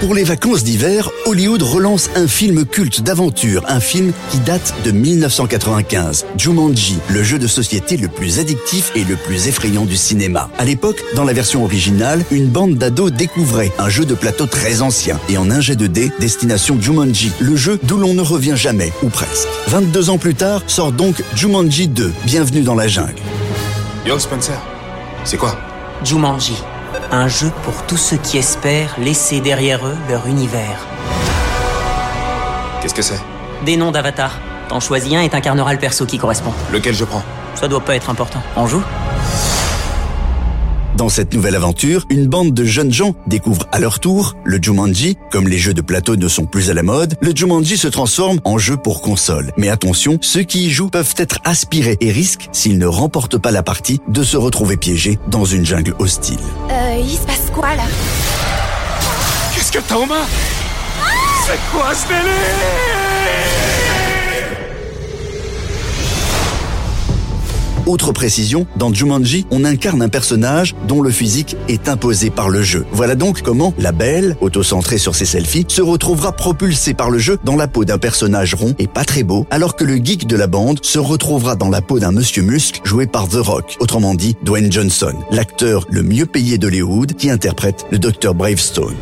Pour les vacances d'hiver, Hollywood relance un film culte d'aventure, un film qui date de 1995, Jumanji, le jeu de société le plus addictif et le plus effrayant du cinéma. À l'époque, dans la version originale, une bande d'ados découvrait un jeu de plateau très ancien et en un jet de dés, destination Jumanji, le jeu d'où l'on ne revient jamais, ou presque. 22 ans plus tard, sort donc Jumanji 2, Bienvenue dans la jungle. Yo Spencer, c'est quoi? Jumanji, un jeu pour tous ceux qui espèrent laisser derrière eux leur univers. Qu'est-ce que c'est? Des noms d'avatars. T'en choisis un et t'incarneras le perso qui correspond. Lequel je prends? Ça doit pas être important. On joue? Dans cette nouvelle aventure, une bande de jeunes gens découvre à leur tour le Jumanji. Comme les jeux de plateau ne sont plus à la mode, le Jumanji se transforme en jeu pour console. Mais attention, ceux qui y jouent peuvent être aspirés et risquent, s'ils ne remportent pas la partie, de se retrouver piégés dans une jungle hostile. Euh, il se passe quoi là? Qu'est-ce que t'as en main? C'est quoi ce Autre précision, dans Jumanji, on incarne un personnage dont le physique est imposé par le jeu. Voilà donc comment la belle, autocentrée sur ses selfies, se retrouvera propulsée par le jeu dans la peau d'un personnage rond et pas très beau, alors que le geek de la bande se retrouvera dans la peau d'un monsieur muscle joué par The Rock, autrement dit Dwayne Johnson, l'acteur le mieux payé d'Hollywood qui interprète le Dr Bravestone.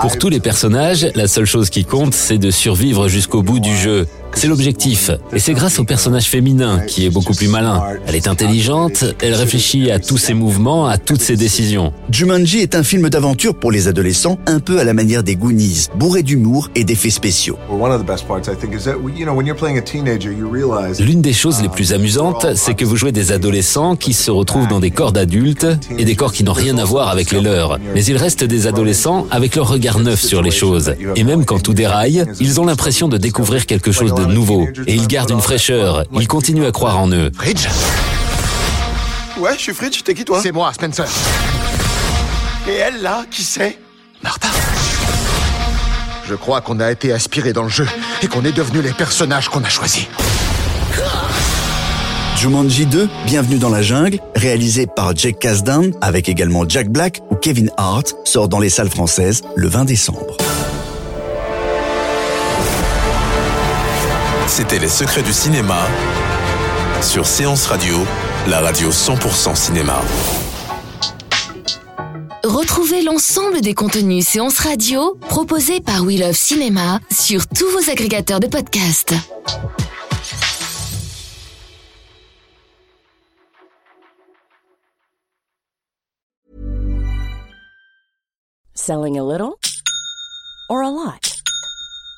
Pour tous les personnages, la seule chose qui compte, c'est de survivre jusqu'au bout du jeu. C'est l'objectif. Et c'est grâce au personnage féminin qui est beaucoup plus malin. Elle est intelligente, elle réfléchit à tous ses mouvements, à toutes ses décisions. Jumanji est un film d'aventure pour les adolescents, un peu à la manière des Goonies, bourré d'humour et d'effets spéciaux. L'une des choses les plus amusantes, c'est que vous jouez des adolescents qui se retrouvent dans des corps d'adultes et des corps qui n'ont rien à voir avec les leurs. Mais ils restent des adolescents avec leur regard neuf sur les choses. Et même quand tout déraille, ils ont l'impression de découvrir quelque chose de nouveau. Et ils gardent une fraîcheur. Ils continuent à croire en eux. Fridge Ouais, je suis Fridge, t'es qui toi C'est moi, Spencer. Et elle là, qui c'est Martha. Je crois qu'on a été aspiré dans le jeu et qu'on est devenus les personnages qu'on a choisis. Jumanji 2, Bienvenue dans la jungle, réalisé par Jake Kasdan avec également Jack Black ou Kevin Hart, sort dans les salles françaises le 20 décembre. C'était Les secrets du cinéma sur Séance Radio, la radio 100% cinéma. Retrouvez l'ensemble des contenus séances radio proposés par We Love Cinéma sur tous vos agrégateurs de podcasts. Selling a little or a lot?